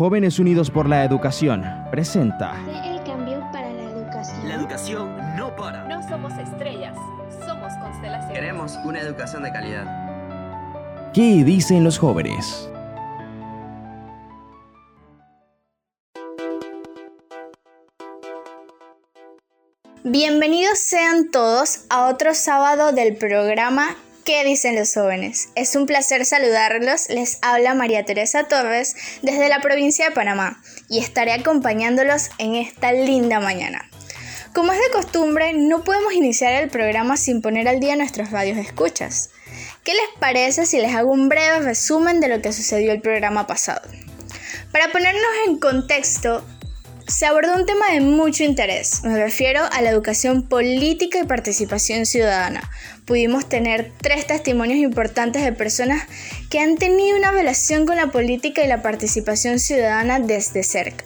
Jóvenes Unidos por la Educación presenta el cambio para la educación. La educación no para. No somos estrellas, somos constelaciones. Queremos una educación de calidad. ¿Qué dicen los jóvenes? Bienvenidos sean todos a otro sábado del programa ¿Qué dicen los jóvenes? Es un placer saludarlos. Les habla María Teresa Torres desde la provincia de Panamá y estaré acompañándolos en esta linda mañana. Como es de costumbre, no podemos iniciar el programa sin poner al día nuestros radios escuchas. ¿Qué les parece si les hago un breve resumen de lo que sucedió el programa pasado? Para ponernos en contexto, se abordó un tema de mucho interés. Me refiero a la educación política y participación ciudadana. Pudimos tener tres testimonios importantes de personas que han tenido una relación con la política y la participación ciudadana desde cerca.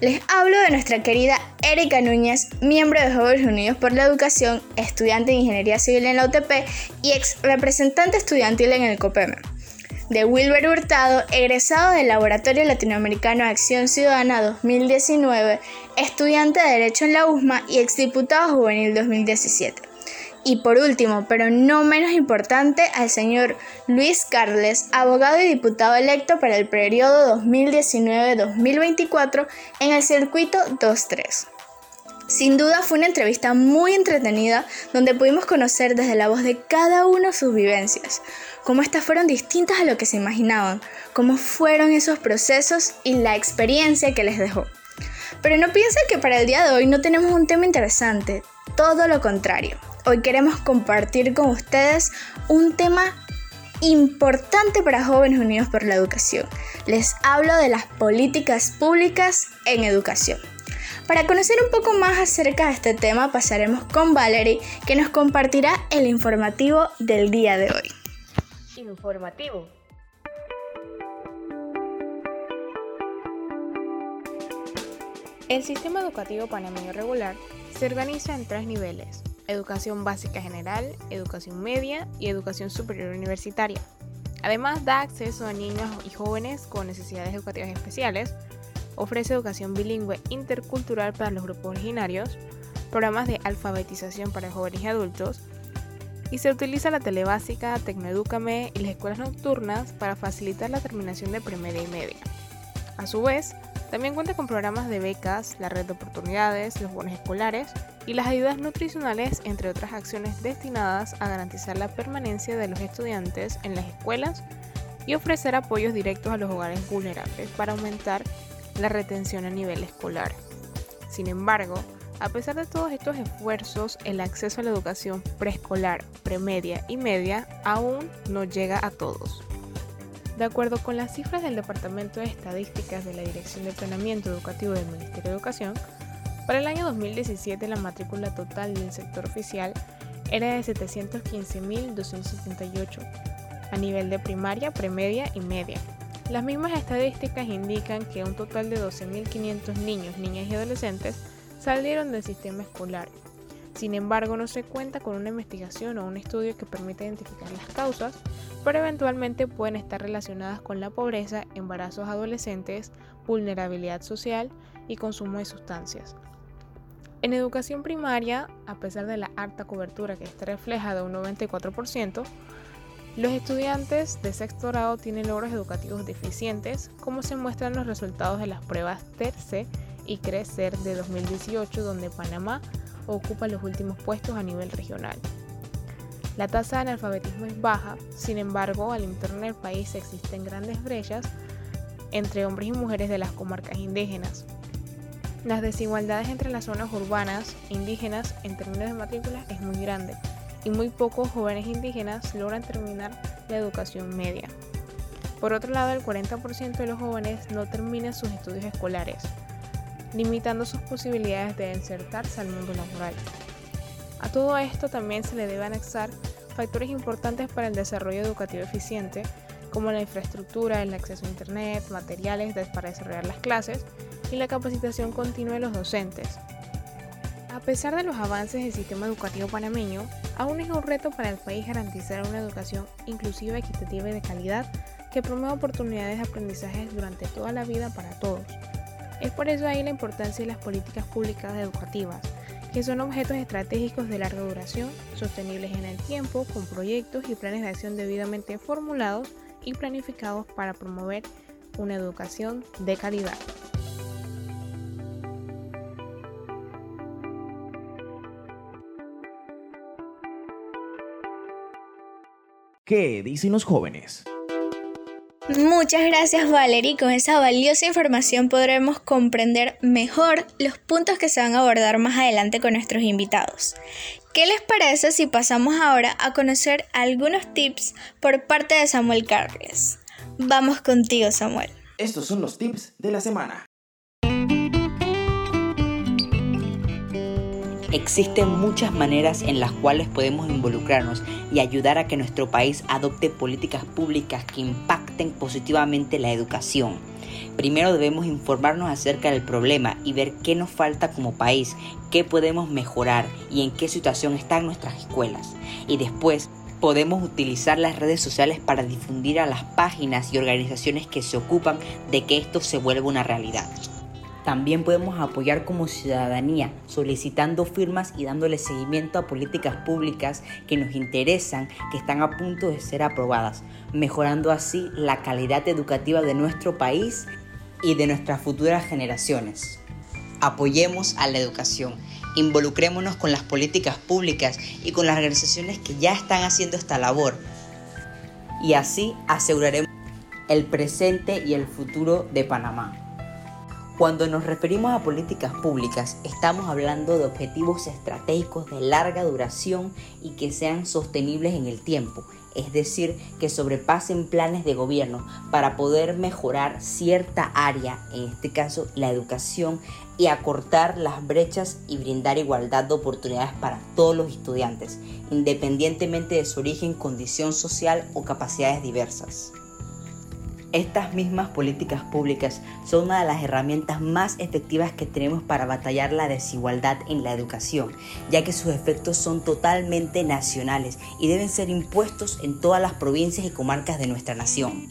Les hablo de nuestra querida Erika Núñez, miembro de Jóvenes Unidos por la Educación, estudiante de Ingeniería Civil en la UTP y ex representante estudiantil en el COPEME de Wilber Hurtado, egresado del Laboratorio Latinoamericano de Acción Ciudadana 2019, estudiante de Derecho en la USMA y exdiputado juvenil 2017. Y por último, pero no menos importante, al señor Luis Carles, abogado y diputado electo para el periodo 2019-2024 en el circuito 23. Sin duda fue una entrevista muy entretenida donde pudimos conocer desde la voz de cada uno sus vivencias, cómo estas fueron distintas a lo que se imaginaban, cómo fueron esos procesos y la experiencia que les dejó. Pero no piensen que para el día de hoy no tenemos un tema interesante, todo lo contrario. Hoy queremos compartir con ustedes un tema importante para jóvenes unidos por la educación. Les hablo de las políticas públicas en educación. Para conocer un poco más acerca de este tema pasaremos con Valerie que nos compartirá el informativo del día de hoy. Informativo. El sistema educativo panameño regular se organiza en tres niveles, educación básica general, educación media y educación superior universitaria. Además da acceso a niños y jóvenes con necesidades educativas especiales, ofrece educación bilingüe intercultural para los grupos originarios, programas de alfabetización para jóvenes y adultos, y se utiliza la telebásica, Tecnoedúcame y las escuelas nocturnas para facilitar la terminación de primaria y media. A su vez, también cuenta con programas de becas, la red de oportunidades, los bonos escolares y las ayudas nutricionales, entre otras acciones destinadas a garantizar la permanencia de los estudiantes en las escuelas y ofrecer apoyos directos a los hogares vulnerables para aumentar la retención a nivel escolar. Sin embargo, a pesar de todos estos esfuerzos, el acceso a la educación preescolar, premedia y media aún no llega a todos. De acuerdo con las cifras del Departamento de Estadísticas de la Dirección de Planeamiento Educativo del Ministerio de Educación, para el año 2017 la matrícula total del sector oficial era de 715.278 a nivel de primaria, premedia y media, las mismas estadísticas indican que un total de 12.500 niños, niñas y adolescentes salieron del sistema escolar. Sin embargo, no se cuenta con una investigación o un estudio que permita identificar las causas, pero eventualmente pueden estar relacionadas con la pobreza, embarazos adolescentes, vulnerabilidad social y consumo de sustancias. En educación primaria, a pesar de la alta cobertura que está reflejada un 94%, los estudiantes de sexto grado tienen logros educativos deficientes, como se muestran los resultados de las pruebas TERCE y CRECER de 2018, donde Panamá ocupa los últimos puestos a nivel regional. La tasa de analfabetismo es baja, sin embargo, al interno del país existen grandes brechas entre hombres y mujeres de las comarcas indígenas. Las desigualdades entre las zonas urbanas e indígenas en términos de matrículas es muy grande y muy pocos jóvenes indígenas logran terminar la educación media. Por otro lado, el 40% de los jóvenes no terminan sus estudios escolares, limitando sus posibilidades de insertarse al mundo laboral. A todo esto también se le debe anexar factores importantes para el desarrollo educativo eficiente, como la infraestructura, el acceso a Internet, materiales para desarrollar las clases y la capacitación continua de los docentes. A pesar de los avances del sistema educativo panameño, aún es un reto para el país garantizar una educación inclusiva, equitativa y de calidad que promueve oportunidades de aprendizaje durante toda la vida para todos. Es por eso ahí la importancia de las políticas públicas educativas, que son objetos estratégicos de larga duración, sostenibles en el tiempo, con proyectos y planes de acción debidamente formulados y planificados para promover una educación de calidad. ¿Qué dicen los jóvenes? Muchas gracias Valerie. Con esa valiosa información podremos comprender mejor los puntos que se van a abordar más adelante con nuestros invitados. ¿Qué les parece si pasamos ahora a conocer algunos tips por parte de Samuel Carles? Vamos contigo Samuel. Estos son los tips de la semana. Existen muchas maneras en las cuales podemos involucrarnos y ayudar a que nuestro país adopte políticas públicas que impacten positivamente la educación. Primero debemos informarnos acerca del problema y ver qué nos falta como país, qué podemos mejorar y en qué situación están nuestras escuelas. Y después podemos utilizar las redes sociales para difundir a las páginas y organizaciones que se ocupan de que esto se vuelva una realidad. También podemos apoyar como ciudadanía, solicitando firmas y dándole seguimiento a políticas públicas que nos interesan, que están a punto de ser aprobadas, mejorando así la calidad educativa de nuestro país y de nuestras futuras generaciones. Apoyemos a la educación, involucrémonos con las políticas públicas y con las organizaciones que ya están haciendo esta labor. Y así aseguraremos el presente y el futuro de Panamá. Cuando nos referimos a políticas públicas, estamos hablando de objetivos estratégicos de larga duración y que sean sostenibles en el tiempo, es decir, que sobrepasen planes de gobierno para poder mejorar cierta área, en este caso la educación, y acortar las brechas y brindar igualdad de oportunidades para todos los estudiantes, independientemente de su origen, condición social o capacidades diversas. Estas mismas políticas públicas son una de las herramientas más efectivas que tenemos para batallar la desigualdad en la educación, ya que sus efectos son totalmente nacionales y deben ser impuestos en todas las provincias y comarcas de nuestra nación.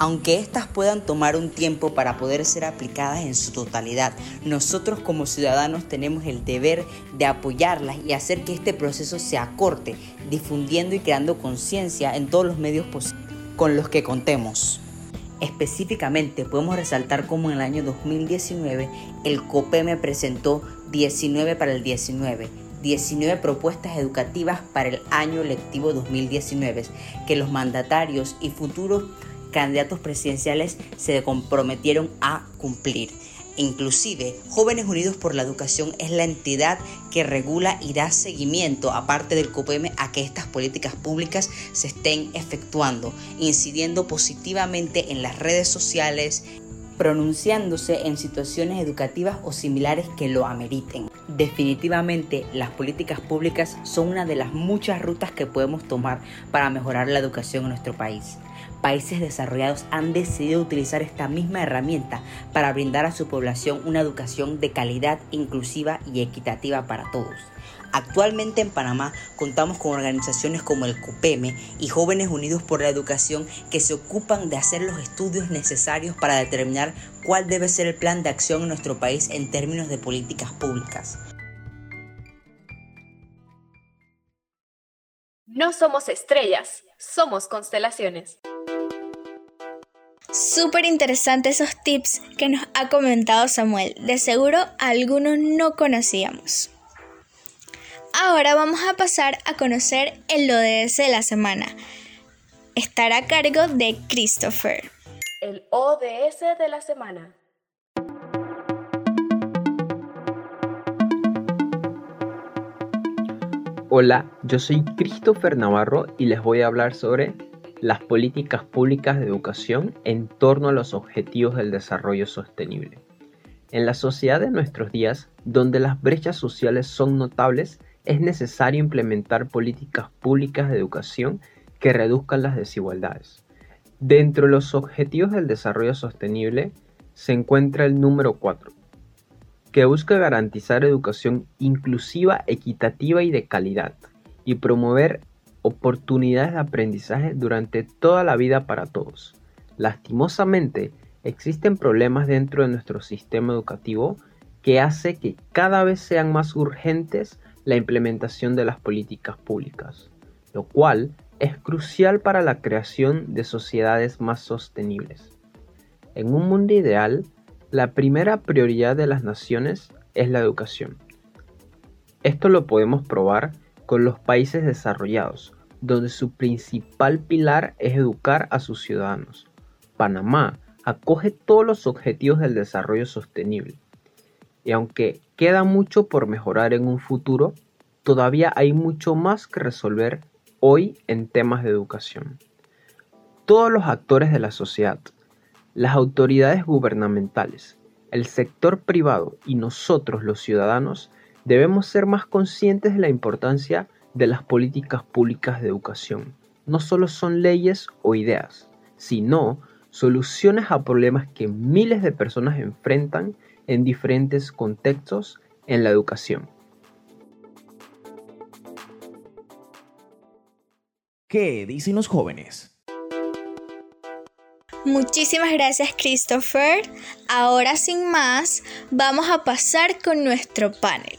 Aunque éstas puedan tomar un tiempo para poder ser aplicadas en su totalidad, nosotros como ciudadanos tenemos el deber de apoyarlas y hacer que este proceso se acorte, difundiendo y creando conciencia en todos los medios posibles con los que contemos. Específicamente podemos resaltar como en el año 2019 el COPEME presentó 19 para el 19, 19 propuestas educativas para el año lectivo 2019 que los mandatarios y futuros candidatos presidenciales se comprometieron a cumplir. Inclusive, Jóvenes Unidos por la Educación es la entidad que regula y da seguimiento, aparte del COPEM, a que estas políticas públicas se estén efectuando, incidiendo positivamente en las redes sociales, pronunciándose en situaciones educativas o similares que lo ameriten. Definitivamente, las políticas públicas son una de las muchas rutas que podemos tomar para mejorar la educación en nuestro país países desarrollados han decidido utilizar esta misma herramienta para brindar a su población una educación de calidad, inclusiva y equitativa para todos. Actualmente en Panamá contamos con organizaciones como el COPEME y Jóvenes Unidos por la Educación que se ocupan de hacer los estudios necesarios para determinar cuál debe ser el plan de acción en nuestro país en términos de políticas públicas. No somos estrellas, somos constelaciones. Súper interesantes esos tips que nos ha comentado Samuel. De seguro algunos no conocíamos. Ahora vamos a pasar a conocer el ODS de la semana. Estará a cargo de Christopher. El ODS de la semana. Hola, yo soy Christopher Navarro y les voy a hablar sobre las políticas públicas de educación en torno a los objetivos del desarrollo sostenible. En la sociedad de nuestros días, donde las brechas sociales son notables, es necesario implementar políticas públicas de educación que reduzcan las desigualdades. Dentro de los objetivos del desarrollo sostenible se encuentra el número 4, que busca garantizar educación inclusiva, equitativa y de calidad, y promover oportunidades de aprendizaje durante toda la vida para todos. Lastimosamente, existen problemas dentro de nuestro sistema educativo que hace que cada vez sean más urgentes la implementación de las políticas públicas, lo cual es crucial para la creación de sociedades más sostenibles. En un mundo ideal, la primera prioridad de las naciones es la educación. Esto lo podemos probar con los países desarrollados, donde su principal pilar es educar a sus ciudadanos. Panamá acoge todos los objetivos del desarrollo sostenible. Y aunque queda mucho por mejorar en un futuro, todavía hay mucho más que resolver hoy en temas de educación. Todos los actores de la sociedad, las autoridades gubernamentales, el sector privado y nosotros los ciudadanos debemos ser más conscientes de la importancia de las políticas públicas de educación. No solo son leyes o ideas, sino soluciones a problemas que miles de personas enfrentan en diferentes contextos en la educación. ¿Qué dicen los jóvenes? Muchísimas gracias Christopher. Ahora sin más, vamos a pasar con nuestro panel.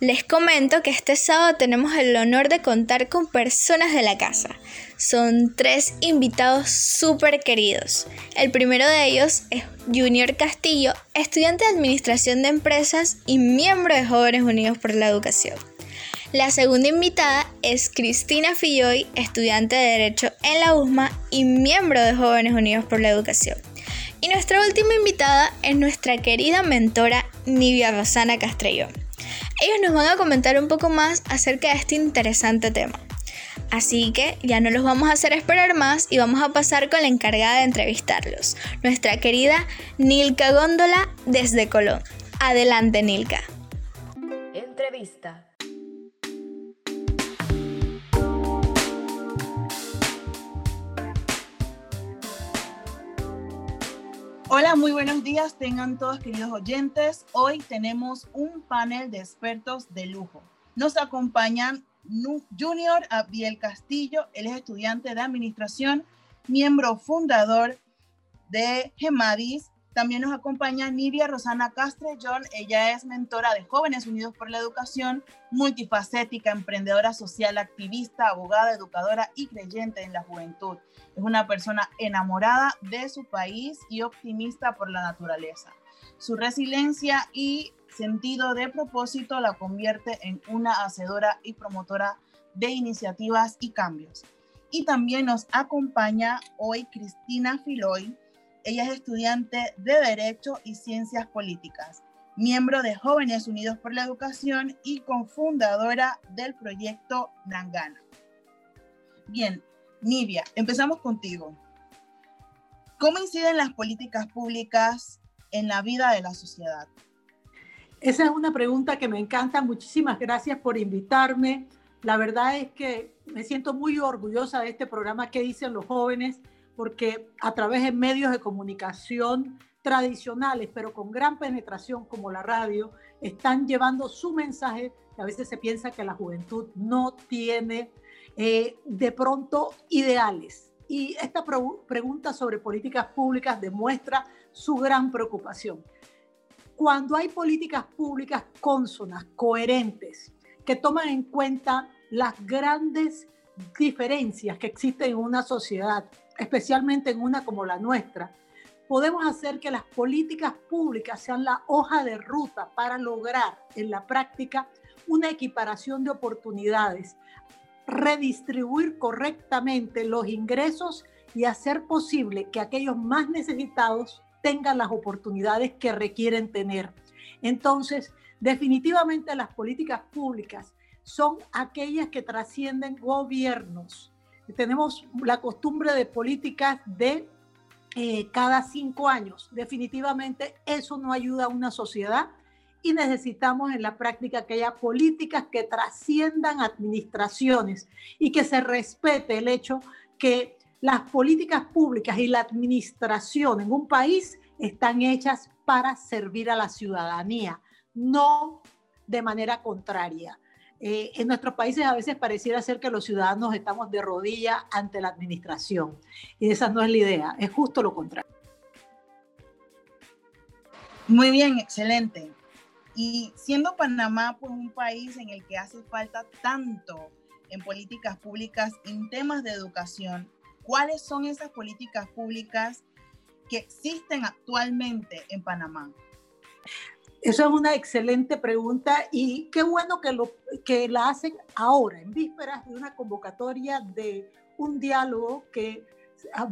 Les comento que este sábado tenemos el honor de contar con personas de la casa. Son tres invitados súper queridos. El primero de ellos es Junior Castillo, estudiante de Administración de Empresas y miembro de Jóvenes Unidos por la Educación. La segunda invitada es Cristina Filloy, estudiante de Derecho en la USMA y miembro de Jóvenes Unidos por la Educación. Y nuestra última invitada es nuestra querida mentora Nivia Rosana Castrellón. Ellos nos van a comentar un poco más acerca de este interesante tema. Así que ya no los vamos a hacer esperar más y vamos a pasar con la encargada de entrevistarlos, nuestra querida Nilka Góndola desde Colón. Adelante, Nilka. Entrevista. Hola, muy buenos días, tengan todos queridos oyentes. Hoy tenemos un panel de expertos de lujo. Nos acompañan Junior Abdiel Castillo, él es estudiante de administración, miembro fundador de Gemadis. También nos acompaña Nivia Rosana Castrellón, ella es mentora de Jóvenes Unidos por la Educación, multifacética, emprendedora social, activista, abogada, educadora y creyente en la juventud. Es una persona enamorada de su país y optimista por la naturaleza. Su resiliencia y sentido de propósito la convierte en una hacedora y promotora de iniciativas y cambios. Y también nos acompaña hoy Cristina Filoy. Ella es estudiante de Derecho y Ciencias Políticas, miembro de Jóvenes Unidos por la Educación y cofundadora del proyecto Nangana. Bien, Nivia, empezamos contigo. ¿Cómo inciden las políticas públicas en la vida de la sociedad? Esa es una pregunta que me encanta. Muchísimas gracias por invitarme. La verdad es que me siento muy orgullosa de este programa que dicen los jóvenes, porque a través de medios de comunicación tradicionales, pero con gran penetración como la radio, están llevando su mensaje. a veces se piensa que la juventud no tiene eh, de pronto ideales. Y esta pregunta sobre políticas públicas demuestra su gran preocupación. Cuando hay políticas públicas consonas, coherentes, que toman en cuenta las grandes diferencias que existen en una sociedad, especialmente en una como la nuestra, podemos hacer que las políticas públicas sean la hoja de ruta para lograr en la práctica una equiparación de oportunidades redistribuir correctamente los ingresos y hacer posible que aquellos más necesitados tengan las oportunidades que requieren tener. Entonces, definitivamente las políticas públicas son aquellas que trascienden gobiernos. Tenemos la costumbre de políticas de eh, cada cinco años. Definitivamente eso no ayuda a una sociedad y necesitamos en la práctica aquellas políticas que trasciendan administraciones y que se respete el hecho que las políticas públicas y la administración en un país están hechas para servir a la ciudadanía, no de manera contraria. Eh, en nuestros países a veces pareciera ser que los ciudadanos estamos de rodilla ante la administración y esa no es la idea, es justo lo contrario. Muy bien, excelente. Y siendo Panamá pues, un país en el que hace falta tanto en políticas públicas en temas de educación, ¿cuáles son esas políticas públicas que existen actualmente en Panamá? Esa es una excelente pregunta y qué bueno que, lo, que la hacen ahora, en vísperas de una convocatoria de un diálogo que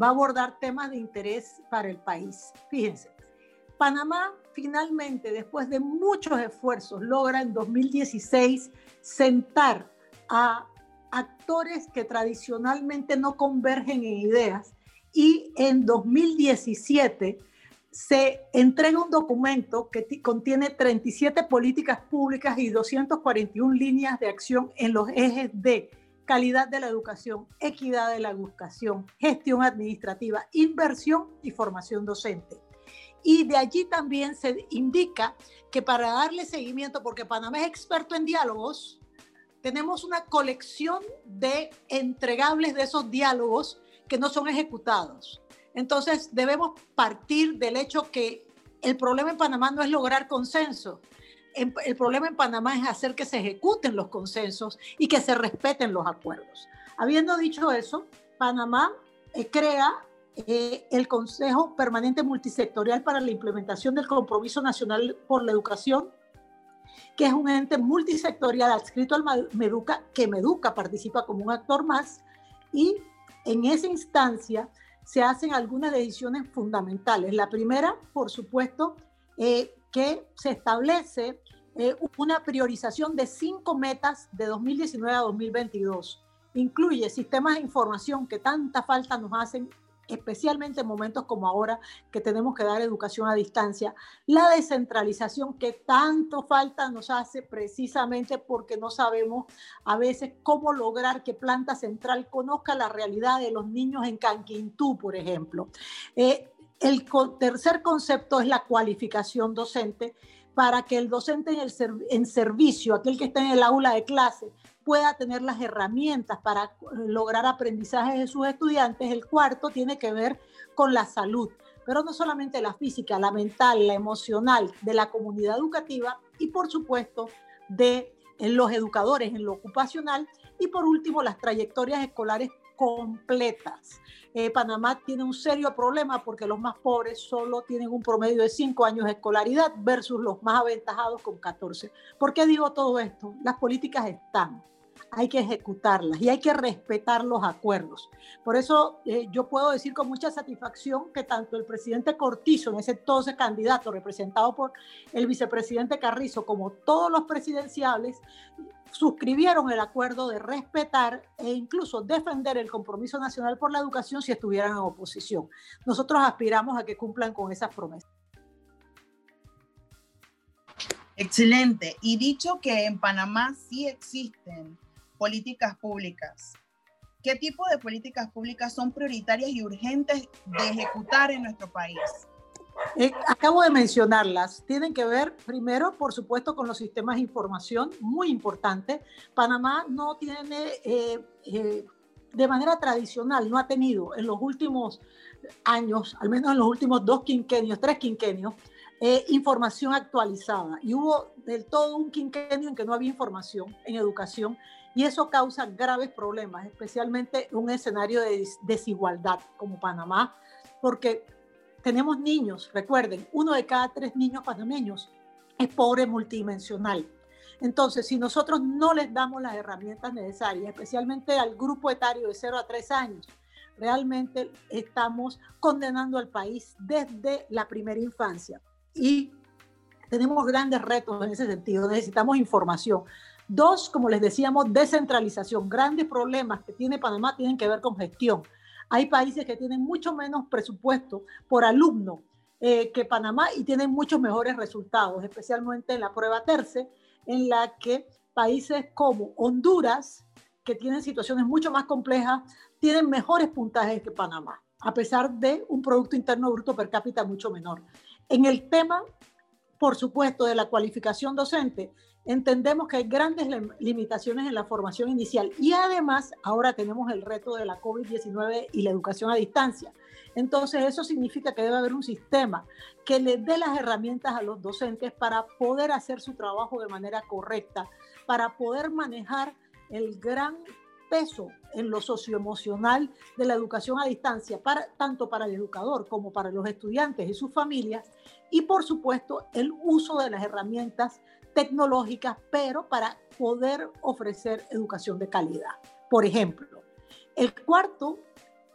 va a abordar temas de interés para el país. Fíjense, Panamá finalmente, después de muchos esfuerzos, logra en 2016 sentar a actores que tradicionalmente no convergen en ideas y en 2017 se entrega un documento que contiene 37 políticas públicas y 241 líneas de acción en los ejes de calidad de la educación, equidad de la educación, gestión administrativa, inversión y formación docente. Y de allí también se indica que para darle seguimiento, porque Panamá es experto en diálogos, tenemos una colección de entregables de esos diálogos que no son ejecutados. Entonces, debemos partir del hecho que el problema en Panamá no es lograr consenso. El problema en Panamá es hacer que se ejecuten los consensos y que se respeten los acuerdos. Habiendo dicho eso, Panamá eh, crea eh, el Consejo Permanente Multisectorial para la Implementación del Compromiso Nacional por la Educación, que es un ente multisectorial adscrito al Meduca, que Meduca participa como un actor más, y en esa instancia se hacen algunas decisiones fundamentales. La primera, por supuesto, eh, que se establece eh, una priorización de cinco metas de 2019 a 2022. Incluye sistemas de información que tanta falta nos hacen especialmente en momentos como ahora que tenemos que dar educación a distancia, la descentralización que tanto falta nos hace precisamente porque no sabemos a veces cómo lograr que Planta Central conozca la realidad de los niños en Canquintú, por ejemplo. Eh, el tercer concepto es la cualificación docente para que el docente en, el en servicio, aquel que está en el aula de clase, pueda tener las herramientas para lograr aprendizaje de sus estudiantes. El cuarto tiene que ver con la salud, pero no solamente la física, la mental, la emocional de la comunidad educativa y por supuesto de los educadores en lo ocupacional y por último las trayectorias escolares completas. Eh, Panamá tiene un serio problema porque los más pobres solo tienen un promedio de 5 años de escolaridad versus los más aventajados con 14. ¿Por qué digo todo esto? Las políticas están hay que ejecutarlas y hay que respetar los acuerdos. Por eso eh, yo puedo decir con mucha satisfacción que tanto el presidente Cortizo, en ese entonces candidato representado por el vicepresidente Carrizo, como todos los presidenciales, suscribieron el acuerdo de respetar e incluso defender el compromiso nacional por la educación si estuvieran en oposición. Nosotros aspiramos a que cumplan con esas promesas. Excelente. Y dicho que en Panamá sí existen políticas públicas. ¿Qué tipo de políticas públicas son prioritarias y urgentes de ejecutar en nuestro país? Eh, acabo de mencionarlas. Tienen que ver, primero, por supuesto, con los sistemas de información, muy importante. Panamá no tiene, eh, eh, de manera tradicional, no ha tenido en los últimos años, al menos en los últimos dos quinquenios, tres quinquenios, información actualizada. Y hubo del todo un quinquenio en que no había información en educación y eso causa graves problemas, especialmente en un escenario de desigualdad como Panamá, porque tenemos niños, recuerden, uno de cada tres niños panameños es pobre multidimensional. Entonces, si nosotros no les damos las herramientas necesarias, especialmente al grupo etario de 0 a 3 años, realmente estamos condenando al país desde la primera infancia. Y tenemos grandes retos en ese sentido. Necesitamos información. Dos, como les decíamos, descentralización. Grandes problemas que tiene Panamá tienen que ver con gestión. Hay países que tienen mucho menos presupuesto por alumno eh, que Panamá y tienen muchos mejores resultados, especialmente en la prueba terce, en la que países como Honduras, que tienen situaciones mucho más complejas, tienen mejores puntajes que Panamá, a pesar de un Producto Interno Bruto per cápita mucho menor. En el tema, por supuesto, de la cualificación docente, entendemos que hay grandes limitaciones en la formación inicial y además ahora tenemos el reto de la COVID-19 y la educación a distancia. Entonces eso significa que debe haber un sistema que le dé las herramientas a los docentes para poder hacer su trabajo de manera correcta, para poder manejar el gran peso en lo socioemocional de la educación a distancia, para, tanto para el educador como para los estudiantes y sus familias, y por supuesto el uso de las herramientas tecnológicas, pero para poder ofrecer educación de calidad. Por ejemplo, el cuarto,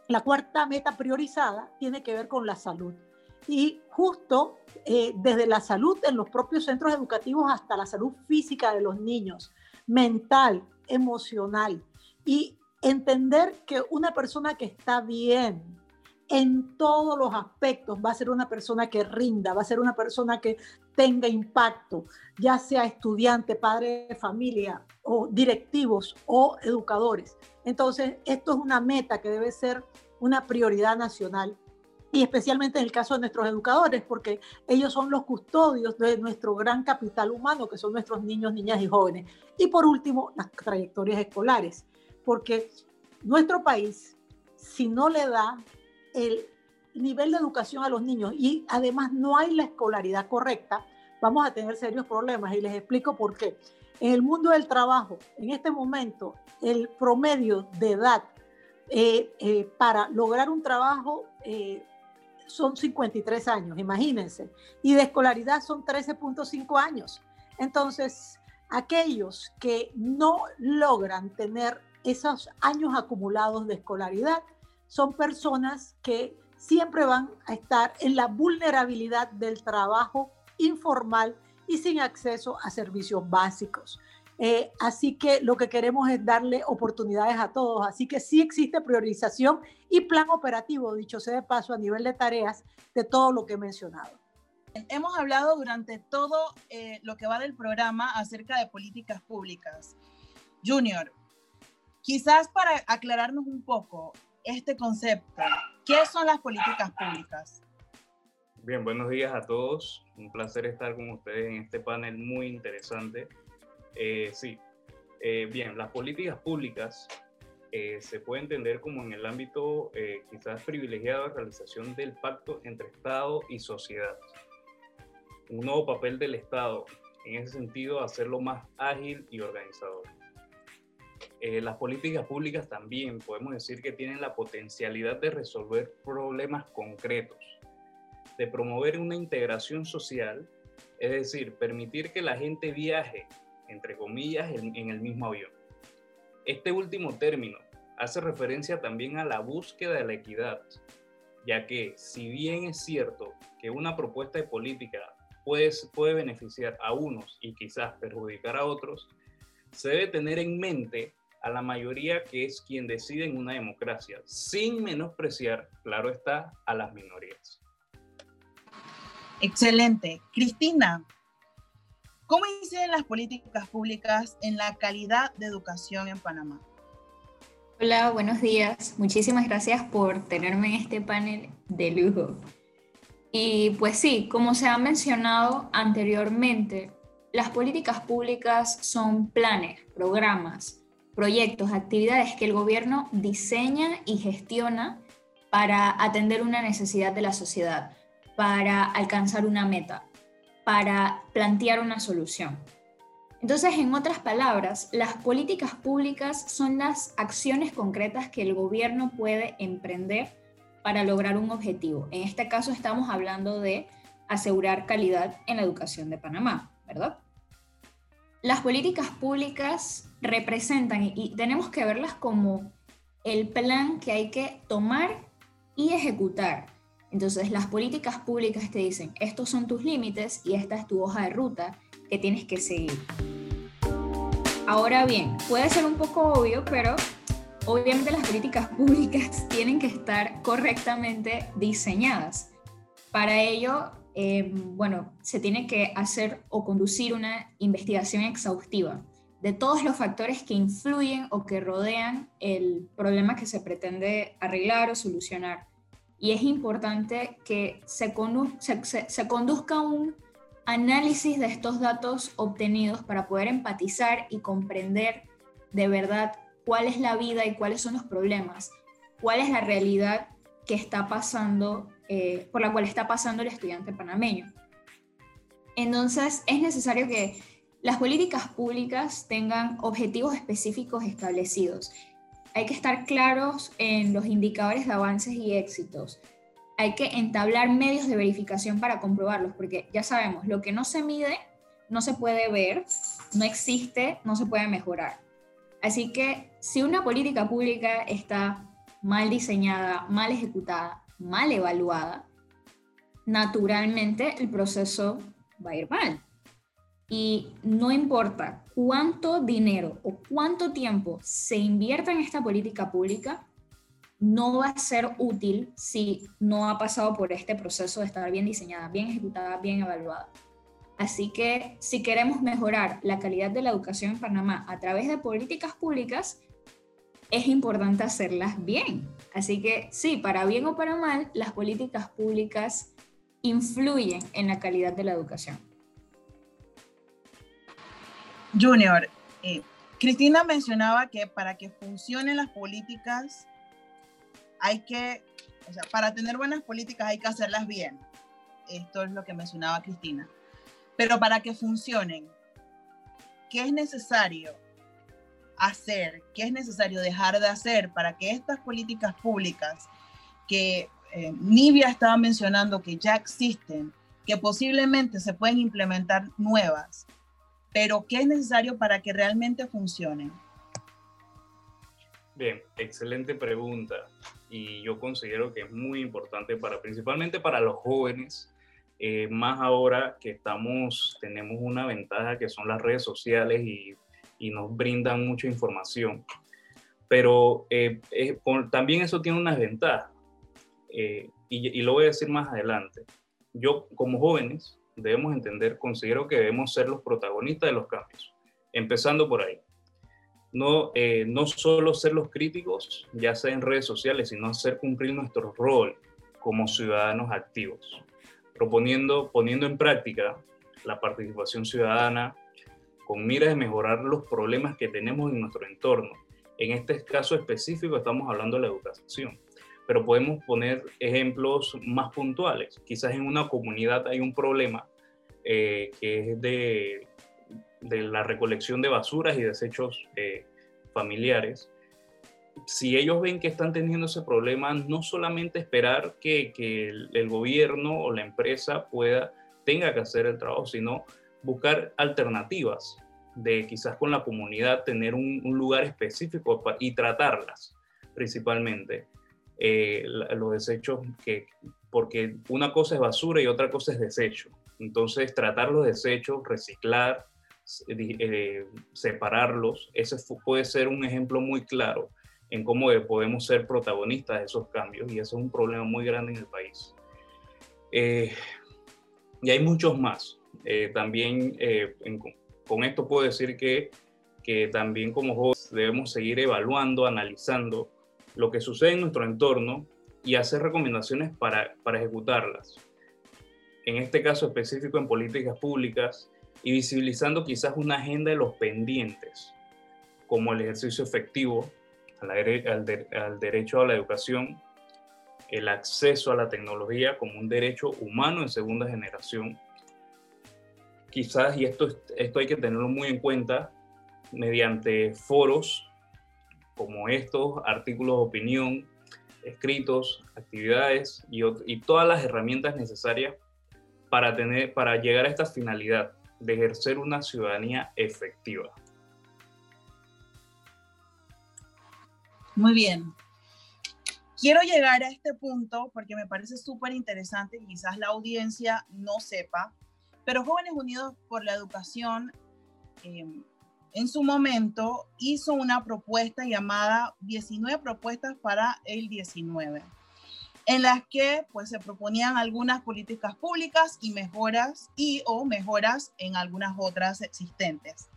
la cuarta meta priorizada tiene que ver con la salud. Y justo eh, desde la salud en los propios centros educativos hasta la salud física de los niños, mental, emocional, y entender que una persona que está bien en todos los aspectos va a ser una persona que rinda, va a ser una persona que tenga impacto, ya sea estudiante, padre de familia o directivos o educadores. Entonces, esto es una meta que debe ser una prioridad nacional y especialmente en el caso de nuestros educadores, porque ellos son los custodios de nuestro gran capital humano, que son nuestros niños, niñas y jóvenes. Y por último, las trayectorias escolares porque nuestro país, si no le da el nivel de educación a los niños y además no hay la escolaridad correcta, vamos a tener serios problemas y les explico por qué. En el mundo del trabajo, en este momento, el promedio de edad eh, eh, para lograr un trabajo eh, son 53 años, imagínense, y de escolaridad son 13.5 años. Entonces, aquellos que no logran tener esos años acumulados de escolaridad son personas que siempre van a estar en la vulnerabilidad del trabajo informal y sin acceso a servicios básicos. Eh, así que lo que queremos es darle oportunidades a todos. Así que sí existe priorización y plan operativo, dicho sea de paso, a nivel de tareas de todo lo que he mencionado. Hemos hablado durante todo eh, lo que va del programa acerca de políticas públicas. Junior, Quizás para aclararnos un poco este concepto, ¿qué son las políticas públicas? Bien, buenos días a todos. Un placer estar con ustedes en este panel muy interesante. Eh, sí, eh, bien, las políticas públicas eh, se puede entender como en el ámbito quizás privilegiado de realización del pacto entre Estado y sociedad. Un nuevo papel del Estado, en ese sentido, hacerlo más ágil y organizador. Eh, las políticas públicas también podemos decir que tienen la potencialidad de resolver problemas concretos, de promover una integración social, es decir, permitir que la gente viaje, entre comillas, en, en el mismo avión. Este último término hace referencia también a la búsqueda de la equidad, ya que si bien es cierto que una propuesta de política puede, puede beneficiar a unos y quizás perjudicar a otros, se debe tener en mente a la mayoría que es quien decide en una democracia, sin menospreciar, claro está, a las minorías. Excelente. Cristina, ¿cómo inciden las políticas públicas en la calidad de educación en Panamá? Hola, buenos días. Muchísimas gracias por tenerme en este panel de lujo. Y pues sí, como se ha mencionado anteriormente, las políticas públicas son planes, programas, proyectos, actividades que el gobierno diseña y gestiona para atender una necesidad de la sociedad, para alcanzar una meta, para plantear una solución. Entonces, en otras palabras, las políticas públicas son las acciones concretas que el gobierno puede emprender para lograr un objetivo. En este caso estamos hablando de asegurar calidad en la educación de Panamá, ¿verdad? Las políticas públicas representan y tenemos que verlas como el plan que hay que tomar y ejecutar. Entonces las políticas públicas te dicen, estos son tus límites y esta es tu hoja de ruta que tienes que seguir. Ahora bien, puede ser un poco obvio, pero obviamente las políticas públicas tienen que estar correctamente diseñadas. Para ello, eh, bueno, se tiene que hacer o conducir una investigación exhaustiva de todos los factores que influyen o que rodean el problema que se pretende arreglar o solucionar. Y es importante que se, se, conduzca un análisis de estos datos obtenidos para poder empatizar y comprender de verdad cuál es la vida y cuáles son los problemas, cuál es la realidad que está pasando, eh, por la cual está pasando el estudiante panameño. Entonces, es necesario que las políticas públicas tengan objetivos específicos establecidos. Hay que estar claros en los indicadores de avances y éxitos. Hay que entablar medios de verificación para comprobarlos, porque ya sabemos, lo que no se mide no se puede ver, no existe, no se puede mejorar. Así que si una política pública está mal diseñada, mal ejecutada, mal evaluada, naturalmente el proceso va a ir mal. Y no importa cuánto dinero o cuánto tiempo se invierta en esta política pública, no va a ser útil si no ha pasado por este proceso de estar bien diseñada, bien ejecutada, bien evaluada. Así que si queremos mejorar la calidad de la educación en Panamá a través de políticas públicas, es importante hacerlas bien. Así que sí, para bien o para mal, las políticas públicas influyen en la calidad de la educación. Junior, eh, Cristina mencionaba que para que funcionen las políticas hay que, o sea, para tener buenas políticas hay que hacerlas bien. Esto es lo que mencionaba Cristina. Pero para que funcionen, ¿qué es necesario hacer? ¿Qué es necesario dejar de hacer para que estas políticas públicas que eh, Nivia estaba mencionando que ya existen, que posiblemente se pueden implementar nuevas, pero ¿qué es necesario para que realmente funcionen? Bien, excelente pregunta y yo considero que es muy importante para principalmente para los jóvenes, eh, más ahora que estamos tenemos una ventaja que son las redes sociales y, y nos brindan mucha información, pero eh, eh, también eso tiene unas ventajas y, y lo voy a decir más adelante. Yo como jóvenes debemos entender, considero que debemos ser los protagonistas de los cambios, empezando por ahí. No, eh, no solo ser los críticos, ya sea en redes sociales, sino hacer cumplir nuestro rol como ciudadanos activos, proponiendo, poniendo en práctica la participación ciudadana con miras de mejorar los problemas que tenemos en nuestro entorno. En este caso específico estamos hablando de la educación pero podemos poner ejemplos más puntuales. Quizás en una comunidad hay un problema eh, que es de, de, la recolección de basuras y desechos eh, familiares. Si ellos ven que están teniendo ese problema, no solamente esperar que, que el, el, gobierno o la empresa pueda, tenga que hacer el trabajo, sino buscar alternativas de quizás con la comunidad tener un, un lugar específico y tratarlas principalmente eh, los desechos, que, porque una cosa es basura y otra cosa es desecho. Entonces, tratar los desechos, reciclar, eh, separarlos, ese puede ser un ejemplo muy claro en cómo podemos ser protagonistas de esos cambios y eso es un problema muy grande en el país. Eh, y hay muchos más. También con esto puedo decir que, que también como jóvenes debemos seguir evaluando, analizando lo que sucede en nuestro entorno y hacer recomendaciones para, para ejecutarlas. En este caso específico en políticas públicas y visibilizando quizás una agenda de los pendientes, como el ejercicio efectivo al, al derecho a la educación, el acceso a la tecnología como un derecho humano en segunda generación. Quizás, y esto, esto hay que tenerlo muy en cuenta, mediante foros como estos, artículos de opinión, escritos, actividades y, y todas las herramientas necesarias para, tener, para llegar a esta finalidad de ejercer una ciudadanía efectiva. Muy bien. Quiero llegar a este punto porque me parece súper interesante, quizás la audiencia no sepa, pero Jóvenes Unidos por la Educación eh, en su momento hizo una propuesta llamada 19 propuestas para el 19, en las que pues se proponían algunas políticas públicas y mejoras y o mejoras en algunas otras existentes.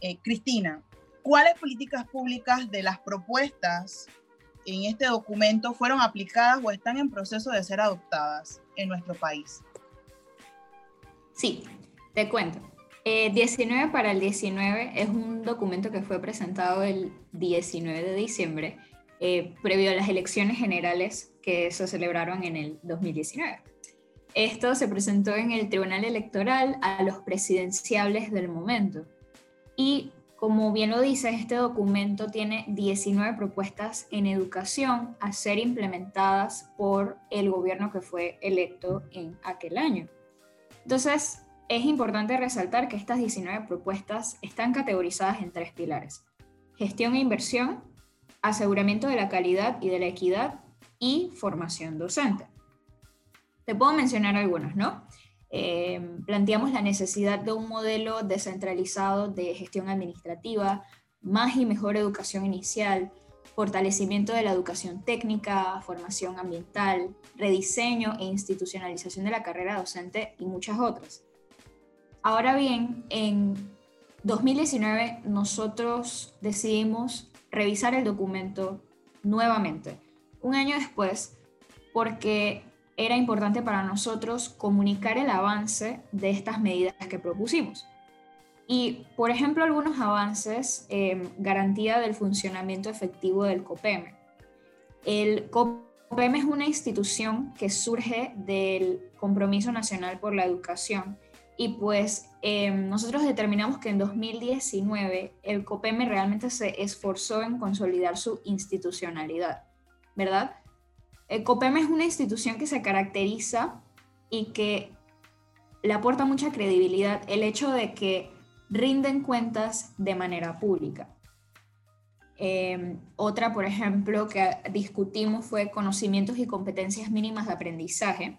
Eh, Cristina, ¿cuáles políticas públicas de las propuestas en este documento fueron aplicadas o están en proceso de ser adoptadas en nuestro país? Sí, te cuento. 19 para el 19 es un documento que fue presentado el 19 de diciembre, previo a las elecciones generales que se celebraron en el 2019. Esto se presentó en el Tribunal Electoral a los presidenciables del momento. Y como bien lo dice, este documento tiene 19 propuestas en educación a ser implementadas por el gobierno que fue electo en aquel año. Entonces, es importante resaltar que estas 19 propuestas están categorizadas en tres pilares. Gestión e inversión, aseguramiento de la calidad y de la equidad y formación docente. Te puedo mencionar algunos, ¿no? Eh, planteamos la necesidad de un modelo descentralizado de gestión administrativa, más y mejor educación inicial, fortalecimiento de la educación técnica, formación ambiental, rediseño e institucionalización de la carrera docente y muchas otras. Ahora bien, en 2019 nosotros decidimos revisar el documento nuevamente, un año después, porque era importante para nosotros comunicar el avance de estas medidas que propusimos. Y, por ejemplo, algunos avances, eh, garantía del funcionamiento efectivo del COPEME. El COPEME es una institución que surge del Compromiso Nacional por la Educación y pues eh, nosotros determinamos que en 2019 el COPEME realmente se esforzó en consolidar su institucionalidad, ¿verdad? El COPEM es una institución que se caracteriza y que le aporta mucha credibilidad el hecho de que rinden cuentas de manera pública. Em, otra, por ejemplo, que discutimos fue conocimientos y competencias mínimas de aprendizaje.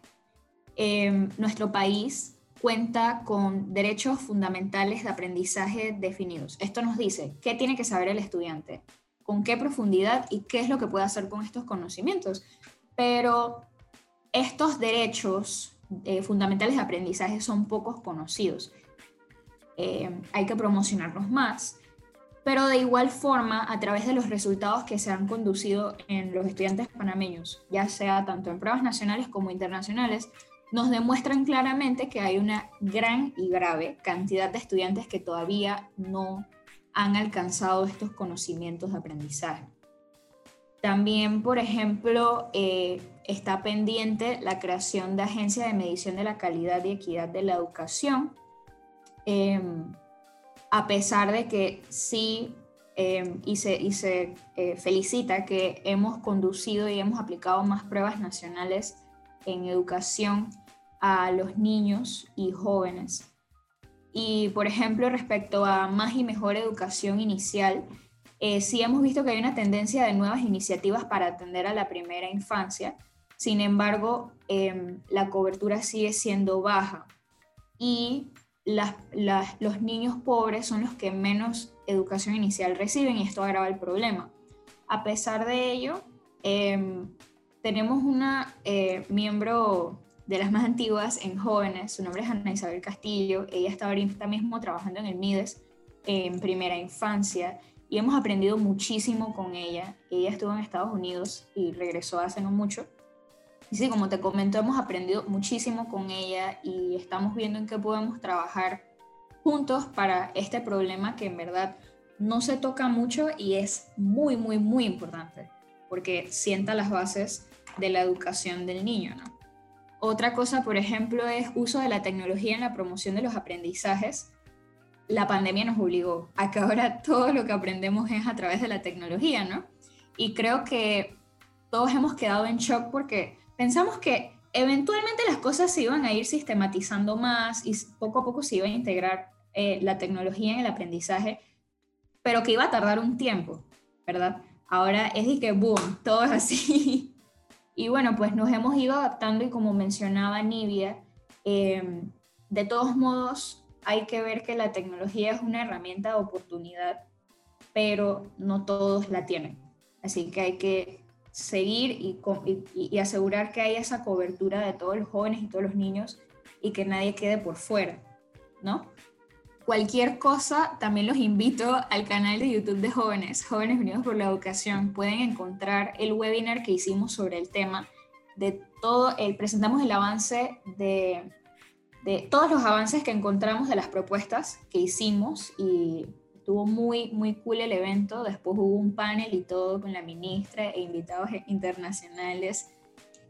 Em, nuestro país cuenta con derechos fundamentales de aprendizaje definidos. Esto nos dice qué tiene que saber el estudiante, con qué profundidad y qué es lo que puede hacer con estos conocimientos pero estos derechos eh, fundamentales de aprendizaje son pocos conocidos. Eh, hay que promocionarlos más, pero de igual forma, a través de los resultados que se han conducido en los estudiantes panameños, ya sea tanto en pruebas nacionales como internacionales, nos demuestran claramente que hay una gran y grave cantidad de estudiantes que todavía no han alcanzado estos conocimientos de aprendizaje. También, por ejemplo, eh, está pendiente la creación de agencia de medición de la calidad y equidad de la educación, em, a pesar de que sí, em, y se, y se eh, felicita que hemos conducido y hemos aplicado más pruebas nacionales en educación a los niños y jóvenes. Y, por ejemplo, respecto a más y mejor educación inicial, eh, sí hemos visto que hay una tendencia de nuevas iniciativas para atender a la primera infancia, sin embargo, em, la cobertura sigue siendo baja y los niños pobres son los que menos educación inicial reciben y esto agrava el problema. A pesar de ello, em, tenemos una eh, miembro de las más antiguas en jóvenes, su nombre es Ana Isabel Castillo, ella está ahorita mismo trabajando en el MIDES en primera infancia y hemos aprendido muchísimo con ella. Ella estuvo en Estados Unidos y regresó hace no mucho. Y sí, como te comento, hemos aprendido muchísimo con ella y estamos viendo en qué podemos trabajar juntos para este problema que en verdad no se toca mucho y es muy, muy, muy importante porque sienta las bases de la educación del niño. ¿no? Otra cosa, por ejemplo, es uso de la tecnología en la promoción de los aprendizajes la pandemia nos obligó a que ahora todo lo que aprendemos es a través de la tecnología, ¿no? Y creo que todos hemos quedado en shock porque pensamos que eventualmente las cosas se iban a ir sistematizando más y poco a poco se iba a integrar eh, la tecnología en el aprendizaje, pero que iba a tardar un tiempo, ¿verdad? Ahora es de que, boom, todo es así. Y bueno, pues nos hemos ido adaptando y como mencionaba Nivia, eh, de todos modos, hay que ver que la tecnología es una herramienta de oportunidad, pero no todos la tienen. Así que hay que seguir y, asegurar que hay esa cobertura de todos los jóvenes y todos los niños y que nadie quede por fuera, ¿no? Cualquier cosa, también los invito al canal de YouTube de Jóvenes, Jóvenes Unidos por la Educación. Pueden encontrar el webinar que hicimos sobre el tema de todo, el, presentamos el avance de de todos los avances que encontramos de las propuestas que hicimos y estuvo muy, muy cool el evento. Después hubo un panel y todo con la ministra e invitados internacionales.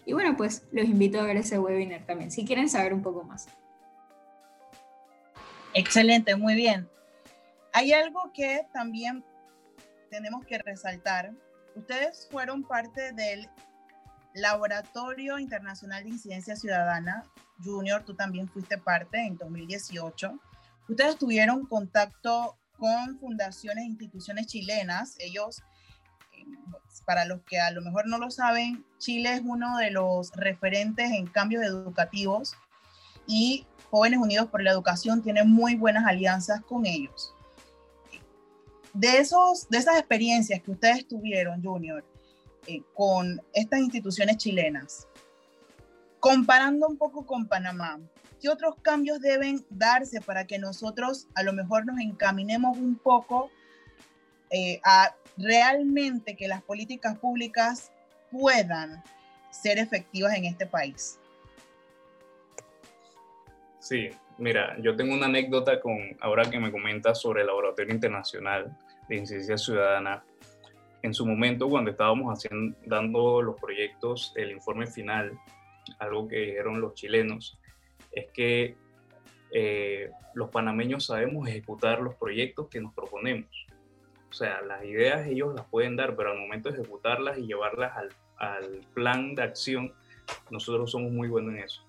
Y bueno, pues los invito a ver ese webinar también, si quieren saber un poco más. Excelente, muy bien. Hay algo que también tenemos que resaltar. Ustedes fueron parte del Laboratorio Internacional de Incidencia Ciudadana. Junior, tú también fuiste parte en 2018. Ustedes tuvieron contacto con fundaciones e instituciones chilenas. Ellos, eh, para los que a lo mejor no lo saben, Chile es uno de los referentes en cambios educativos y Jóvenes Unidos por la Educación tiene muy buenas alianzas con ellos. De, esos, de esas experiencias que ustedes tuvieron, Junior, eh, con estas instituciones chilenas, comparando un poco con Panamá, ¿qué otros cambios deben darse para que nosotros a lo mejor nos encaminemos un poco eh, a realmente que las políticas públicas puedan ser efectivas en este país? Sí, mira, yo tengo una anécdota con, ahora que me comentas sobre el Laboratorio Internacional de Incidencia Ciudadana. En su momento, cuando estábamos haciendo, dando los proyectos, el informe final, algo que dijeron los chilenos, es que eh, los panameños sabemos ejecutar los proyectos que nos proponemos. O sea, las ideas ellos las pueden dar, pero al momento de ejecutarlas y llevarlas al, al plan de acción, nosotros somos muy buenos en eso.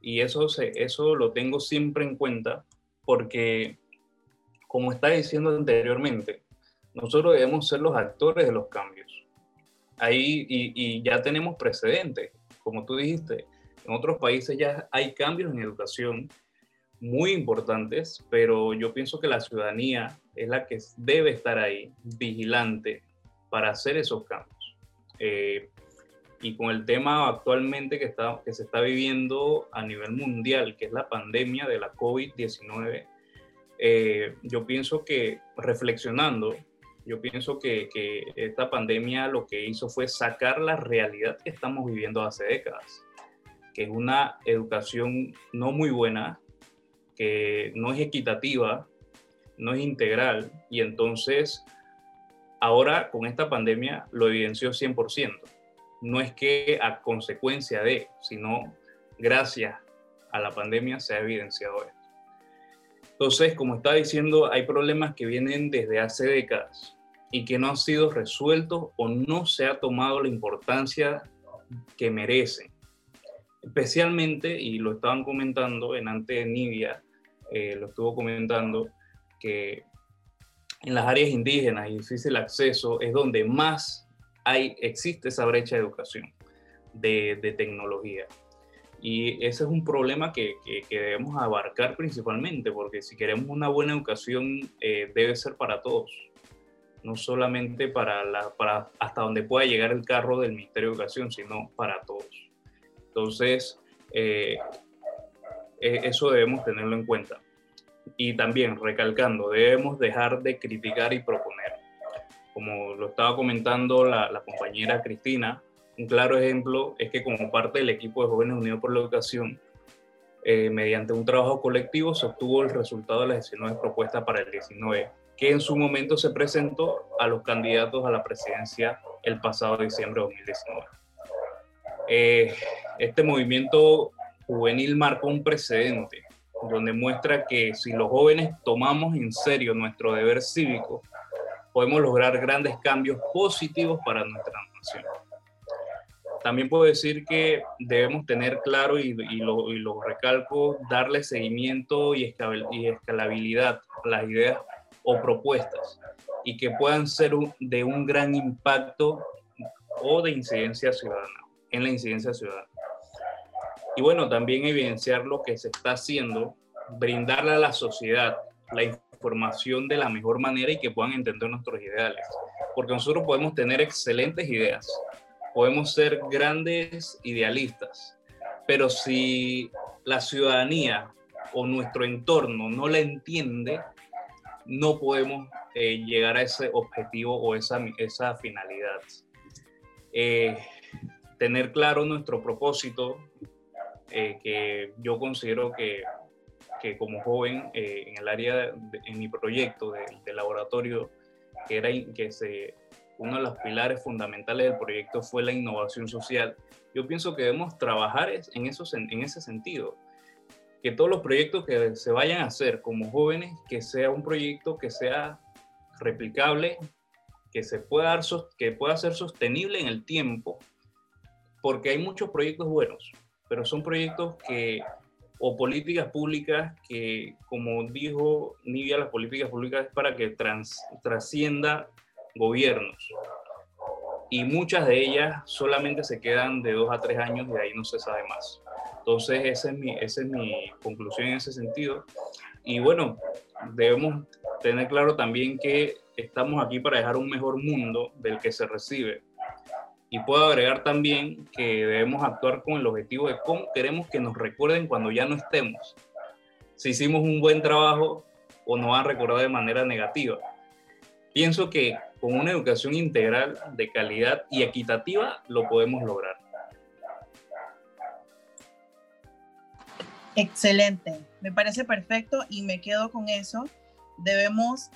Y eso, eso lo tengo siempre en cuenta porque, como está diciendo anteriormente, nosotros debemos ser los actores de los cambios. Ahí, y, y ya tenemos precedentes, como tú dijiste, en otros países ya hay cambios en educación muy importantes, pero yo pienso que la ciudadanía es la que debe estar ahí, vigilante, para hacer esos cambios. Eh, y con el tema actualmente que, está, que se está viviendo a nivel mundial, que es la pandemia de la COVID-19, eh, yo pienso que reflexionando, yo pienso que, que, esta pandemia lo que hizo fue sacar la realidad que estamos viviendo hace décadas, que es una educación no muy buena, que no es equitativa, no es integral, y entonces ahora con esta pandemia lo evidenció 100% no es que a consecuencia de, sino gracias a la pandemia se ha evidenciado esto. Entonces, como estaba diciendo, hay problemas que vienen desde hace décadas y que no han sido resueltos o no se ha tomado la importancia que merecen. Especialmente, y lo estaban comentando en antes de Nivia, eh, lo estuvo comentando, que en las áreas indígenas y difícil acceso es donde más hay, existe esa brecha de educación, de, tecnología. Y ese es un problema que, debemos abarcar principalmente, porque si queremos una buena educación, eh, debe ser para todos, no solamente para, la, para hasta donde pueda llegar el carro del Ministerio de Educación, sino para todos. Entonces, eh, e, eso debemos tenerlo en cuenta. Y también, recalcando, debemos dejar de criticar y proponer como lo estaba comentando la, compañera Cristina, un claro ejemplo es que como parte del equipo de Jóvenes Unidos por la Educación, eh, mediante un trabajo colectivo se obtuvo el resultado de las 19 propuestas para el 19, que en su momento se presentó a los candidatos a la presidencia el pasado diciembre de 2019. Eh, este movimiento juvenil marcó un precedente donde muestra que si los jóvenes tomamos en serio nuestro deber cívico, podemos lograr grandes cambios positivos para nuestra nación. También puedo decir que debemos tener claro, y, lo, recalco, darle seguimiento y, escalabilidad a las ideas o propuestas y que puedan ser de un gran impacto o de incidencia ciudadana, en la incidencia ciudadana. Y bueno, también evidenciar lo que se está haciendo, brindarle a la sociedad la información de la mejor manera y que puedan entender nuestros ideales. Porque nosotros podemos tener excelentes ideas, podemos ser grandes idealistas, pero si la ciudadanía o nuestro entorno no la entiende, no podemos eh, llegar a ese objetivo o esa, esa finalidad. Eh, tener claro nuestro propósito, eh, que yo considero que, que como joven eh, en el área, en mi proyecto de, de, laboratorio, que era que se, uno de los pilares fundamentales del proyecto fue la innovación social. Yo pienso que debemos trabajar en, esos, en ese sentido, que todos los proyectos que se vayan a hacer como jóvenes, que sea un proyecto que sea replicable, que se pueda, dar, que pueda ser sostenible en el tiempo, porque hay muchos proyectos buenos, pero son proyectos que, o políticas públicas que, como dijo Nidia, las políticas públicas es para que trans, trascienda gobiernos. Y muchas de ellas solamente se quedan de dos a tres años y ahí no se sabe más. Entonces, esa es mi, esa es mi conclusión en ese sentido. Y bueno, debemos tener claro también que estamos aquí para dejar un mejor mundo del que se recibe. Y puedo agregar también que debemos actuar con el objetivo de cómo queremos que nos recuerden cuando ya no estemos. Si hicimos un buen trabajo o nos han recordado de manera negativa. Pienso que con una educación integral de calidad y equitativa lo podemos lograr. Excelente, me parece perfecto y me quedo con eso. Debemos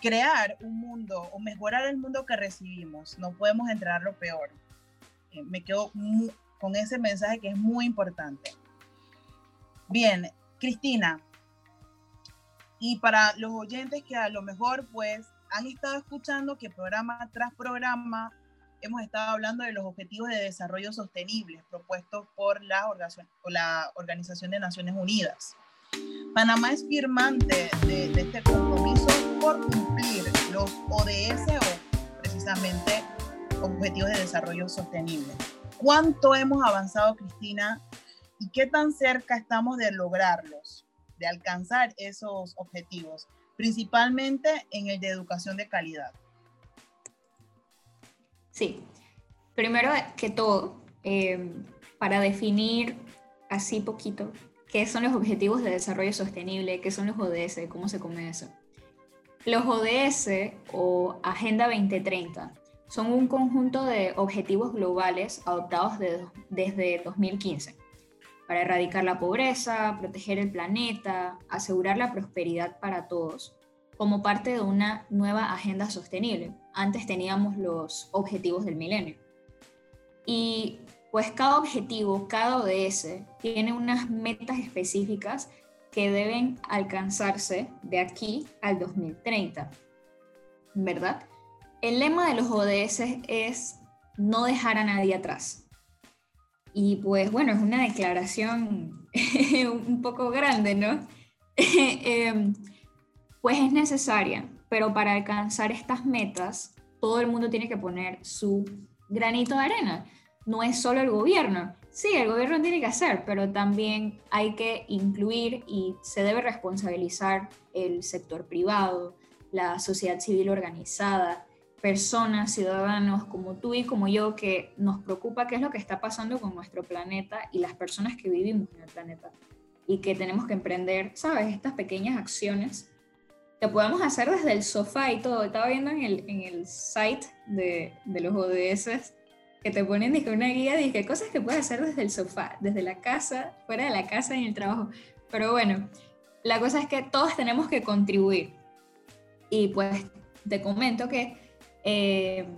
crear un mundo o mejorar el mundo que recibimos. No podemos entrar lo peor. Eh, me quedo con ese mensaje que es muy importante. Bien, Cristina, y para los oyentes que a lo mejor pues han estado escuchando que programa tras programa hemos estado hablando de los objetivos de desarrollo sostenible propuestos por la, la Organización de Naciones Unidas. Panamá es firmante de, este compromiso por cumplir los ODS o precisamente Objetivos de Desarrollo Sostenible. ¿Cuánto hemos avanzado, Cristina? ¿Y qué tan cerca estamos de lograrlos, de alcanzar esos objetivos, principalmente en el de educación de calidad? Sí, primero que todo, eh, para definir así poquito qué son los Objetivos de Desarrollo Sostenible, qué son los ODS, cómo se come eso. Los ODS o Agenda 2030 son un conjunto de objetivos globales adoptados desde 2015 para erradicar la pobreza, proteger el planeta, asegurar la prosperidad para todos, como parte de una nueva agenda sostenible. Antes teníamos los objetivos del milenio. Y pues cada objetivo, cada ODS, tiene unas metas específicas que deben alcanzarse de aquí al 2030, ¿verdad? El lema de los ODS es no dejar a nadie atrás. Y pues bueno, es una declaración un poco grande, ¿no? Em, pues es necesaria, pero para alcanzar estas metas, todo el mundo tiene que poner su granito de arena no es solo el gobierno. Sí, el gobierno tiene que hacer, pero también hay que incluir y se debe responsabilizar el sector privado, la sociedad civil organizada, personas, ciudadanos como tú y como yo, que nos preocupa qué es lo que está pasando con nuestro planeta y las personas que vivimos en el planeta. Y que tenemos que emprender, ¿sabes? Estas pequeñas acciones que podemos hacer desde el sofá y todo. Estaba viendo en el, en el site de, de los ODS que te ponen dije, una guía qué cosas que puedes hacer desde el sofá, desde la casa, fuera de la casa y en el trabajo. Pero bueno, la cosa es que todos tenemos que contribuir. Y pues te comento que eh,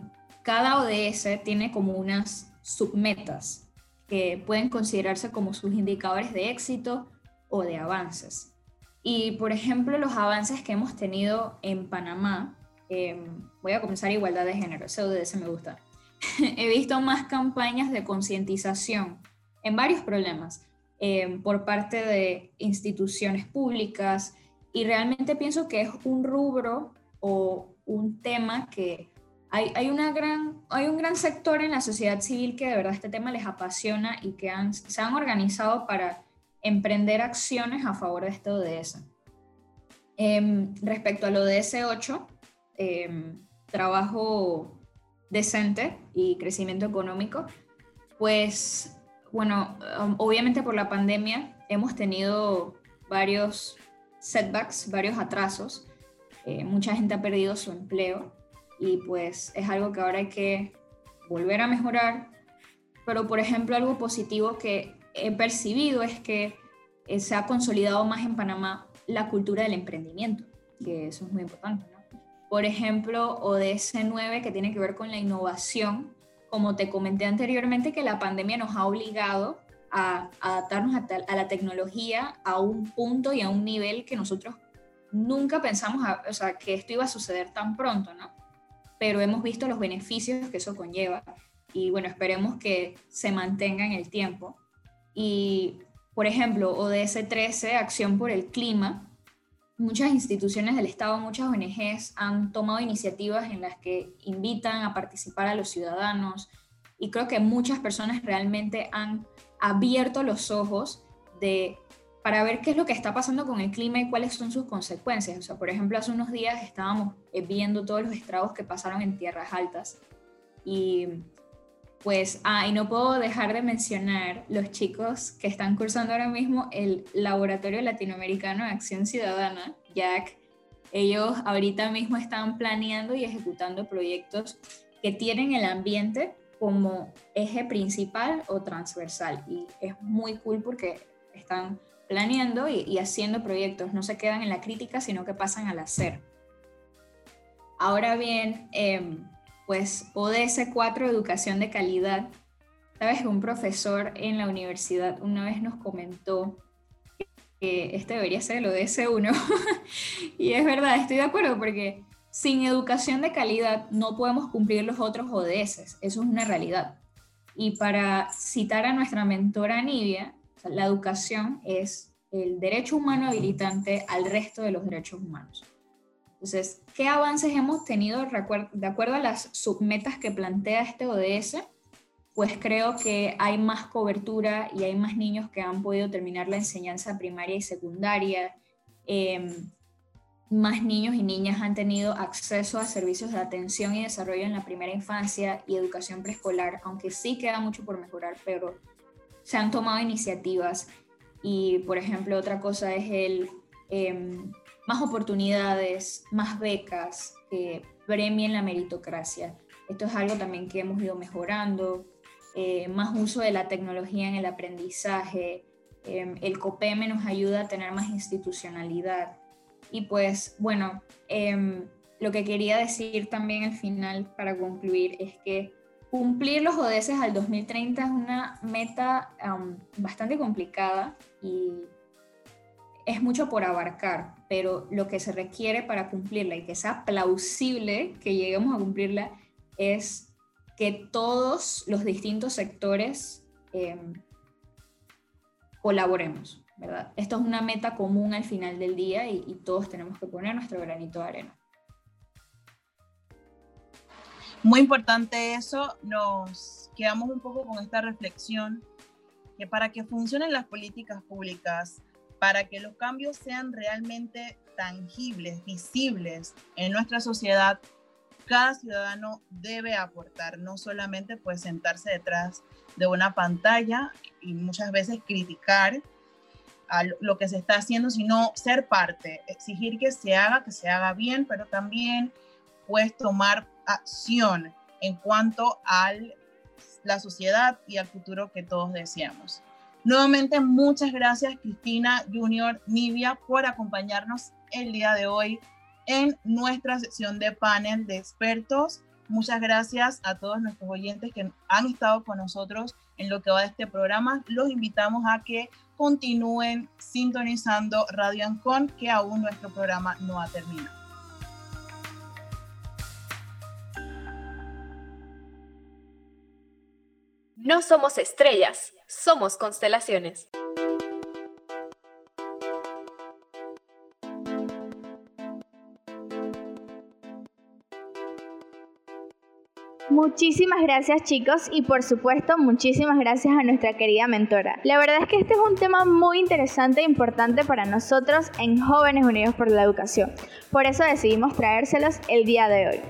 cada ODS tiene como unas submetas que pueden considerarse como sus indicadores de éxito o de avances. Y por ejemplo, los avances que hemos tenido en Panamá, eh, voy a comenzar igualdad de género, ese ODS me gusta he visto más campañas de concientización en varios problemas eh, por parte de instituciones públicas y realmente pienso que es un rubro o un tema que hay, hay, una gran, hay un gran sector en la sociedad civil que de verdad este tema les apasiona y que han, se han organizado para emprender acciones a favor de este ODS. Em, respecto al ODS 8, eh, trabajo decente y crecimiento económico, pues bueno, um, obviamente por la pandemia hemos tenido varios setbacks, varios atrasos, eh, mucha gente ha perdido su empleo y pues es algo que ahora hay que volver a mejorar, pero por ejemplo algo positivo que he percibido es que eh, se ha consolidado más en Panamá la cultura del emprendimiento, que eso es muy importante. Por ejemplo, ODS 9, que tiene que ver con la innovación, como te comenté anteriormente, que la pandemia nos ha obligado a, adaptarnos a, la tecnología a un punto y a un nivel que nosotros nunca pensamos, o sea, que esto iba a suceder tan pronto, ¿no? Pero hemos visto los beneficios que eso conlleva y bueno, esperemos que se mantenga en el tiempo. Y, por ejemplo, ODS 13, Acción por el Clima, muchas instituciones del Estado, muchas ONGs han tomado iniciativas en las que invitan a participar a los ciudadanos y creo que muchas personas realmente han abierto los ojos de para ver qué es lo que está pasando con el clima y cuáles son sus consecuencias. O sea, por ejemplo, hace unos días estábamos eh, viendo todos los estragos que pasaron en tierras altas y pues, ah, y no puedo dejar de mencionar los chicos que están cursando ahora mismo el Laboratorio Latinoamericano de Acción Ciudadana, JAC. Ellos ahorita mismo están planeando y ejecutando proyectos que tienen el ambiente como eje principal o transversal. Y es muy cool porque están planeando y, haciendo proyectos. No se quedan en la crítica, sino que pasan al hacer. Ahora bien, eh, pues ODS 4, Educación de Calidad. Sabes, un profesor en la universidad una vez nos comentó que este debería ser el ODS 1. y es verdad, estoy de acuerdo porque sin educación de calidad no podemos cumplir los otros ODS. Eso es una realidad. Y para citar a nuestra mentora Nivia, la educación es el derecho humano habilitante al resto de los derechos humanos. Entonces, ¿qué avances hemos tenido de acuerdo a las submetas que plantea este ODS? Pues creo que hay más cobertura y hay más niños que han podido terminar la enseñanza primaria y secundaria. Em, más niños y niñas han tenido acceso a servicios de atención y desarrollo en la primera infancia y educación preescolar, aunque sí queda mucho por mejorar, pero se han tomado iniciativas. Y, por ejemplo, otra cosa es el em, más oportunidades, más becas que premien la meritocracia. Esto es algo también que hemos ido mejorando, eh, más uso de la tecnología en el aprendizaje, em, el COPEME nos ayuda a tener más institucionalidad. Y pues bueno, em, lo que quería decir también al final para concluir es que cumplir los ODS al 2030 es una meta bastante complicada y es mucho por abarcar, pero lo que se requiere para cumplirla y que sea plausible que lleguemos a cumplirla es que todos los distintos sectores em, colaboremos, ¿verdad? Esto es una meta común al final del día y todos tenemos que poner nuestro granito de arena. Muy importante eso, nos quedamos un poco con esta reflexión que para que funcionen las políticas públicas, para que los cambios sean realmente tangibles, visibles en nuestra sociedad, cada ciudadano debe aportar, no solamente pues sentarse detrás de una pantalla y muchas veces criticar a lo que se está haciendo, sino ser parte, exigir que se haga, que se haga bien, pero también pues tomar acción en cuanto a la sociedad y al futuro que todos deseamos. Nuevamente, muchas gracias Cristina Junior Nivia por acompañarnos el día de hoy en nuestra sección de panel de expertos. Muchas gracias a todos nuestros oyentes que han estado con nosotros en lo que va de este programa. Los invitamos a que continúen sintonizando Radio Ancon, que aún nuestro programa no ha terminado. No somos estrellas, somos constelaciones. Muchísimas gracias chicos y por supuesto muchísimas gracias a nuestra querida mentora. La verdad es que este es un tema muy interesante e importante para nosotros en Jóvenes Unidos por la Educación. Por eso decidimos traérselos el día de hoy.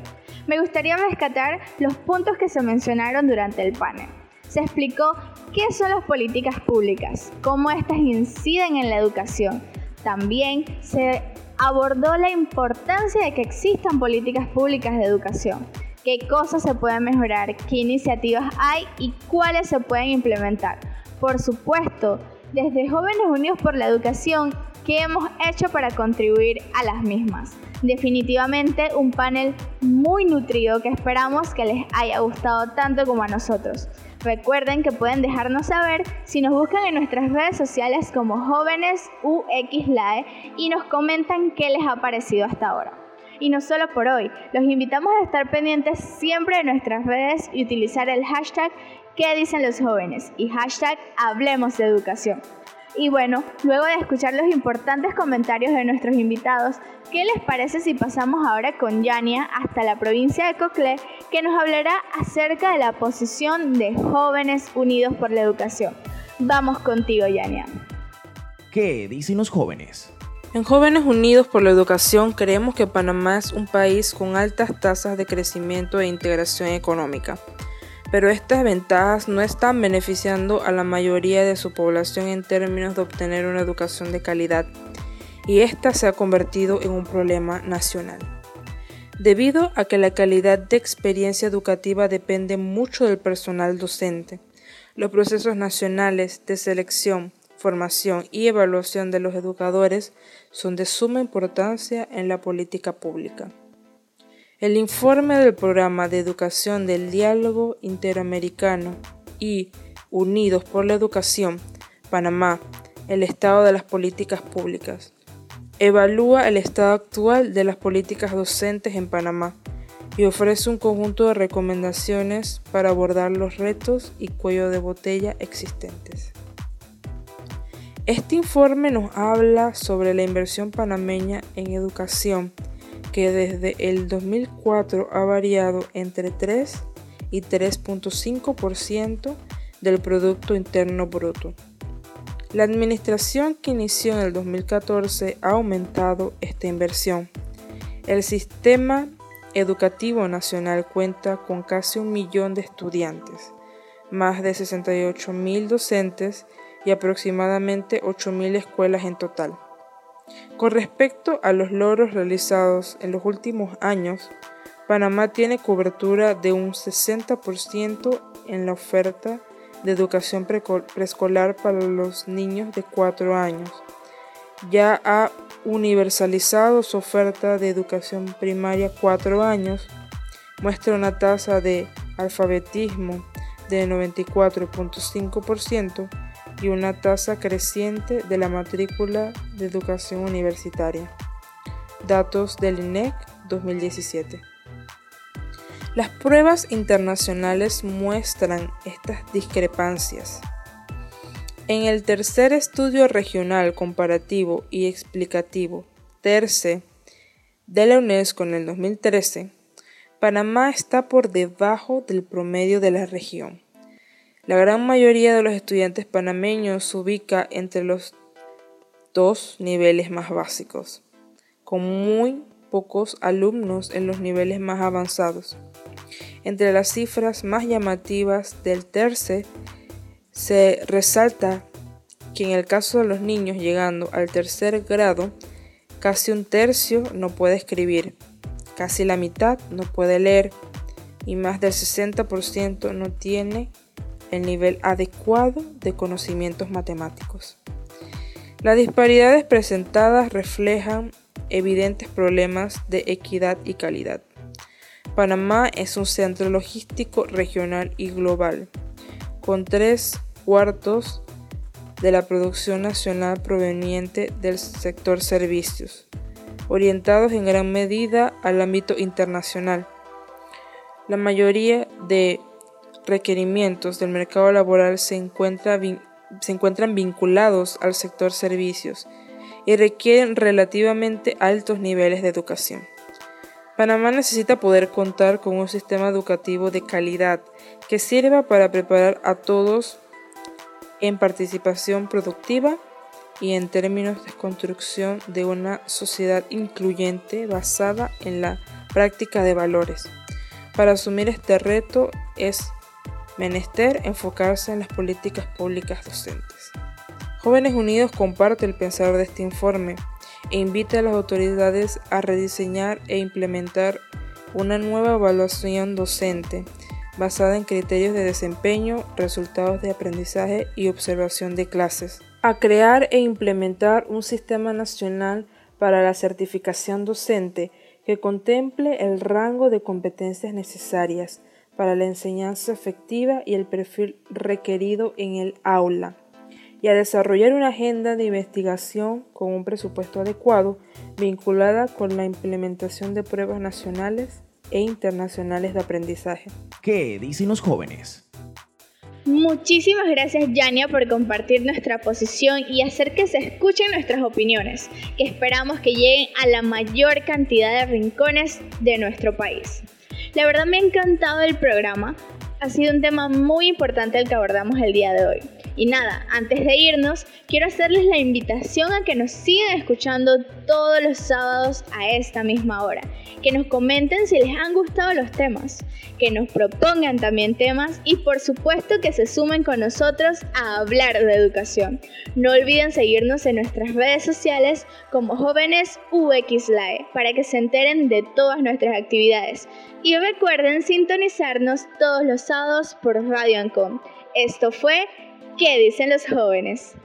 Me gustaría rescatar los puntos que se mencionaron durante el panel se explicó qué son las políticas públicas, cómo éstas inciden en la educación. También se abordó la importancia de que existan políticas públicas de educación, qué cosas se pueden mejorar, qué iniciativas hay y cuáles se pueden implementar. Por supuesto, desde Jóvenes Unidos por la Educación, ¿qué hemos hecho para contribuir a las mismas? Definitivamente un panel muy nutrido que esperamos que les haya gustado tanto como a nosotros. Recuerden que pueden dejarnos saber si nos buscan en nuestras redes sociales como jóvenes UXLAE y nos comentan qué les ha parecido hasta ahora. Y no solo por hoy, los invitamos a estar pendientes siempre de nuestras redes y utilizar el hashtag ¿Qué dicen los jóvenes? y hashtag Hablemos de Educación. Y bueno, luego de escuchar los importantes comentarios de nuestros invitados, ¿qué les parece si pasamos ahora con Yania hasta la provincia de Coclé, que nos hablará acerca de la posición de Jóvenes Unidos por la Educación? Vamos contigo, Yania. ¿Qué dicen los jóvenes? En Jóvenes Unidos por la Educación creemos que Panamá es un país con altas tasas de crecimiento e integración económica pero estas ventajas no están beneficiando a la mayoría de su población en términos de obtener una educación de calidad, y esta se ha convertido en un problema nacional. Debido a que la calidad de experiencia educativa depende mucho del personal docente, los procesos nacionales de selección, formación y evaluación de los educadores son de suma importancia en la política pública. El informe del Programa de Educación del Diálogo Interamericano y Unidos por la Educación, Panamá, el estado de las políticas públicas. Evalúa el estado actual de las políticas docentes en Panamá y ofrece un conjunto de recomendaciones para abordar los retos y cuello de botella existentes. Este informe nos habla sobre la inversión panameña en educación que desde el 2004 ha variado entre 3 y 3.5% del Producto Interno Bruto. La administración que inició en el 2014 ha aumentado esta inversión. El sistema educativo nacional cuenta con casi un millón de estudiantes, más de 68 mil docentes y aproximadamente 8 mil escuelas en total. Con respecto a los logros realizados en los últimos años, Panamá tiene cobertura de un 60% en la oferta de educación preescolar para los niños de 4 años. Ya ha universalizado su oferta de educación primaria 4 años, muestra una tasa de alfabetismo de 94.5% y una tasa creciente de la matrícula de educación universitaria. Datos del INEC 2017. Las pruebas internacionales muestran estas discrepancias. En el tercer estudio regional comparativo y explicativo, TERCE, de la UNESCO en el 2013, Panamá está por debajo del promedio de la región. La gran mayoría de los estudiantes panameños se ubica entre los dos niveles más básicos, con muy pocos alumnos en los niveles más avanzados. Entre las cifras más llamativas del terce se resalta que en el caso de los niños llegando al tercer grado, casi un tercio no puede escribir, casi la mitad no puede leer y más del 60% no tiene el nivel adecuado de conocimientos matemáticos. Las disparidades presentadas reflejan evidentes problemas de equidad y calidad. Panamá es un centro logístico regional y global, con tres cuartos de la producción nacional proveniente del sector servicios, orientados en gran medida al ámbito internacional. La mayoría de requerimientos del mercado laboral se, encuentran vinculados al sector servicios y requieren relativamente altos niveles de educación. Panamá necesita poder contar con un sistema educativo de calidad que sirva para preparar a todos en participación productiva y en términos de construcción de una sociedad incluyente basada en la práctica de valores. Para asumir este reto es menester enfocarse en las políticas públicas docentes. Jóvenes Unidos comparte el pensar de este informe e invita a las autoridades a rediseñar e implementar una nueva evaluación docente basada en criterios de desempeño, resultados de aprendizaje y observación de clases. A crear e implementar un sistema nacional para la certificación docente que contemple el rango de competencias necesarias para la enseñanza efectiva y el perfil requerido en el aula, y a desarrollar una agenda de investigación con un presupuesto adecuado vinculada con la implementación de pruebas nacionales e internacionales de aprendizaje. ¿Qué dicen los jóvenes? Muchísimas gracias Yania por compartir nuestra posición y hacer que se escuchen nuestras opiniones, que esperamos que lleguen a la mayor cantidad de rincones de nuestro país. La verdad me ha encantado el programa, ha sido un tema muy importante el que abordamos el día de hoy. Y nada, antes de irnos, quiero hacerles la invitación a que nos sigan escuchando todos los sábados a esta misma hora. Que nos comenten si les han gustado los temas, que nos propongan también temas y por supuesto que se sumen con nosotros a hablar de educación. No olviden seguirnos en nuestras redes sociales como jóvenes UXLAE para que se enteren de todas nuestras actividades. Y recuerden sintonizarnos todos los sábados por Radio Ancom. Esto fue ¿Qué dicen los jóvenes?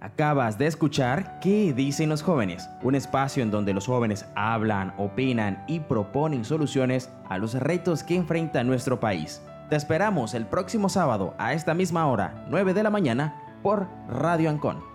Acabas de escuchar ¿Qué dicen los jóvenes? Un espacio en donde los jóvenes hablan, opinan y proponen soluciones a los retos que enfrenta nuestro país. Te esperamos el próximo sábado a esta misma hora, 9 de la mañana, por Radio Ancon.